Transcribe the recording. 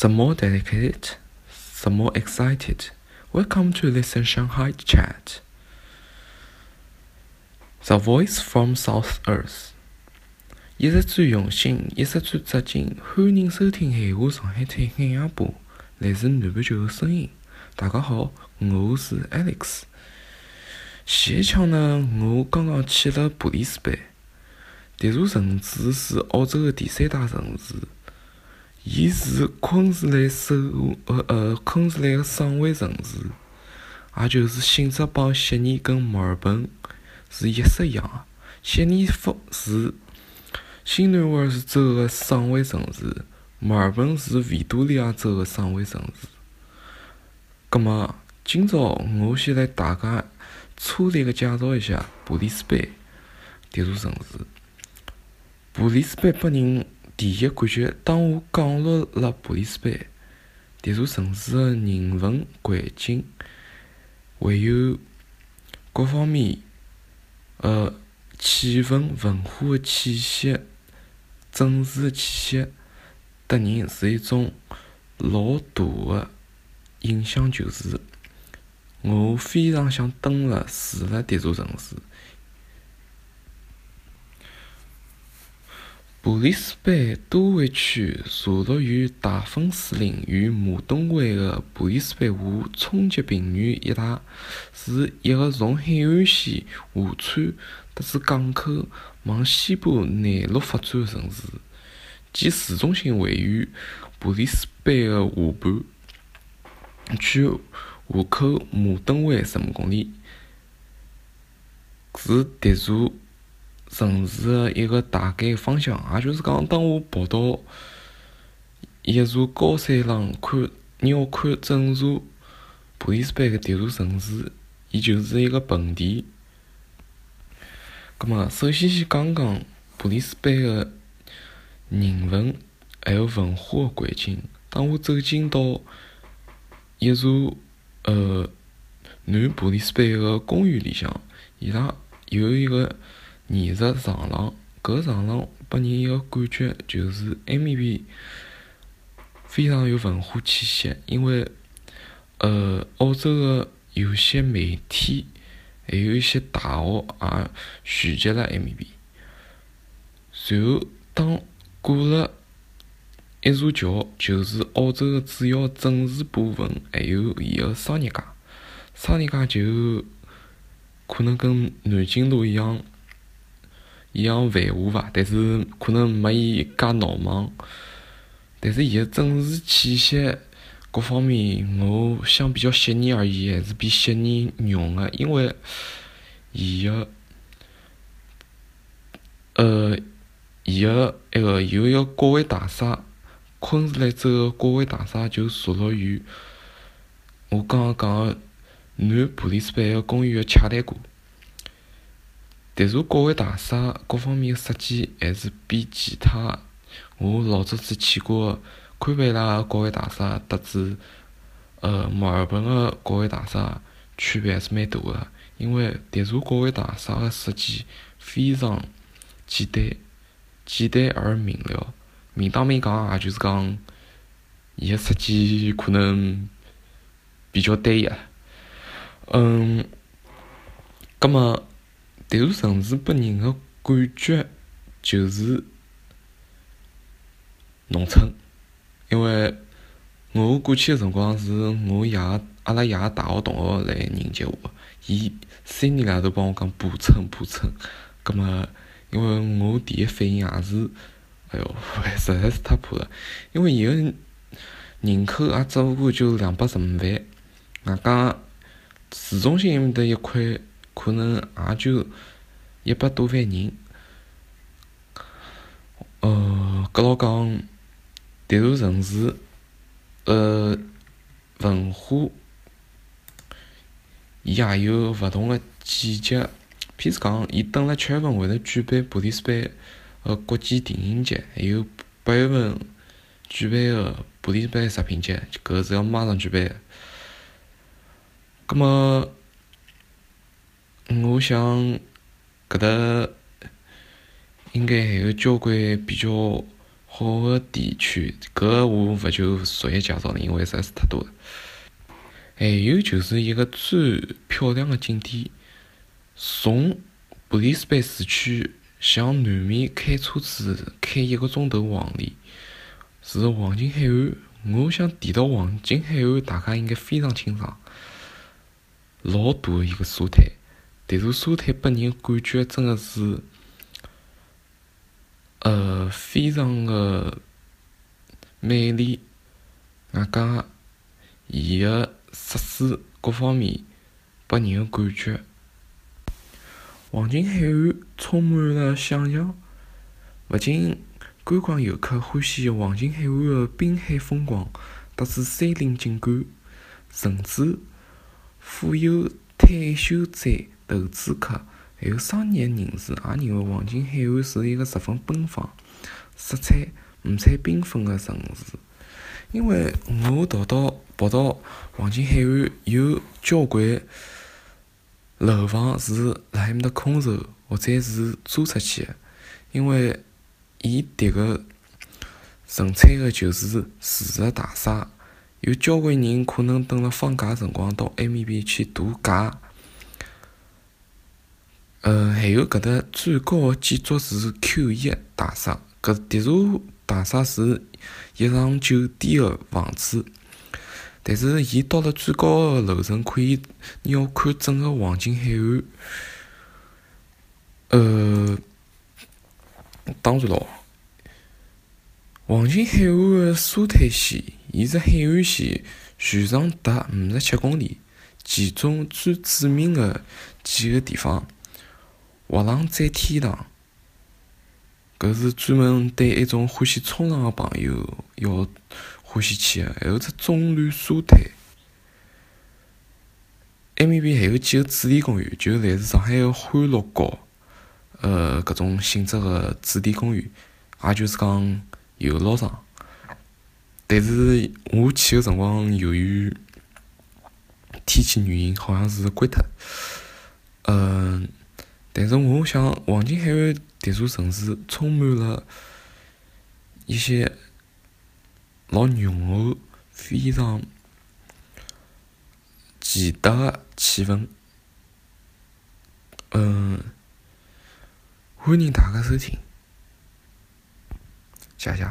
The more dedicated, the more excited. Welcome to listen Shanghai chat. The voice from South Earth. 一直最用心，一直最扎劲，欢迎收听闲话上海滩海洋播，来自南半球的声音。大家好，我是 Alex。前一枪呢，我刚刚去了布里斯班。迭座城市是澳洲的第三大城市。伊是昆士兰首呃呃昆士兰个省会城市，也就是性质帮悉尼跟墨尔本是一式一样个。悉尼福是新南威尔士州个省会城市，墨尔本是维多利亚州个省会城市。葛末今朝我先来大家粗略个介绍一下布里斯班迭座城市。布里斯班拨人。第一感觉，当我降落了布里斯班，迭座城市的人文环境，还有各方面，呃，气氛、文化的气息、政治的气息，得人是一种老大的印象，就是我非常想蹲辣住辣迭座城市。布里斯班都会区坐落于大分水岭与马东湾的布里斯班河冲积平原一带，是一个从海岸线河川特至港口往西部内陆发展的城市。其市中心位于布里斯班的下半，距河口马东湾十五公里，是迭座。城市的一个大概方向，也就是讲，当我跑到一座高山上看鸟瞰整座布里斯班的迭座城市，伊就是一个盆地。葛末，首先先讲讲布里斯班的人文还有文化的环境。当我走进到一座呃南布里斯班个公园里向，伊拉有一个。艺术长廊，搿长廊拨人一个感觉就是埃面边非常有文化气息，因为呃，澳洲个有些媒体还有一些大学也聚集辣埃面边。随后，当过了一座桥，就是澳洲个主要政治部分，还有伊个商业街。商业街就可能跟南京路一样。一样繁华伐，但是可能没伊介闹忙。但是伊个政治气息各方面，我相比较悉尼而言，还是比悉尼浓个，因为伊个呃，伊个埃个有一个国会大厦，昆士兰州个国会大厦就坐落于我刚刚讲个南布里斯班个公园个洽谈过。迭座国会大厦各方面设计还是比其他我老早子去过堪培拉个国会大厦，特子呃墨尔本个国会大厦区别还是蛮大个。因为迭座国会大厦个设计非常简单，简单而明了。明当明讲，也就是讲，伊个设计可能比较单一。嗯，葛末。迭座城市拨人个感觉就是农村，因为我过去个辰光是我爷阿拉爷大学同学来迎接我，伊三年来都帮我讲补村补村，葛末因为我第一反应也是，哎哟，实在是太破了，因为伊个人口也只勿过就两百十五万，外加市中心埃面搭一块。可能也就一百多万人，呃，搿老讲，迭座城市，呃，文化，伊也有勿同个季节，譬如讲，伊等辣七月份会得举办布里斯班个国际电影节，还有八月份举办个布里斯班食品节，搿是要马上举办个，葛末。我想，搿搭应该还有交关比较好个地区，搿我勿就逐一介绍了，因为实在是太多了。还有就是一个最漂亮的景点，从布里斯班市区向南面开车子开一个钟头往里，是黄金海岸。我想提到黄金海岸，大家应该非常清爽，老大的一个沙滩，迭座沙滩拨人感觉真的是，呃，非常的美丽，外加伊个设施各方面拨人个感觉，黄金海岸充满了想象，勿仅。观光游客欢喜黄金海岸的滨海风光，特子山林景观，甚至富有退休者、投资客还有商业人士也认为黄金海岸是一个十分奔放、色彩五彩缤纷的城市。因为我逃到跑到黄金海岸有交关楼房是辣埃面搭空售或者是租出去的，因为。伊迭个纯粹个就是住宅大厦，有交关人可能等辣放假辰光到埃面边去度假。呃，还有搿搭最高个建筑是 Q 一大厦，搿迭座大厦是一幢酒店个房子，但是伊到了最高个楼层可以鸟瞰整个黄金海岸。呃。当然咯，黄金海岸的沙滩线，伊是海岸线全长达五十七公里，其中最著名的几个地方，滑浪载天堂，搿是专门对一种欢喜冲浪的朋友要欢喜去的，还有只棕榈沙滩，埃面边还有几个主题公园，就类似上海的欢乐谷。呃，搿种性质个主题公园，也就是讲游乐场。但是我去个辰光，由于天气原因，好像是关脱。嗯，但是我想，黄金海岸迭座城市充满了一些老浓厚、非常奇特的气氛。嗯。欢迎大家收听，谢谢。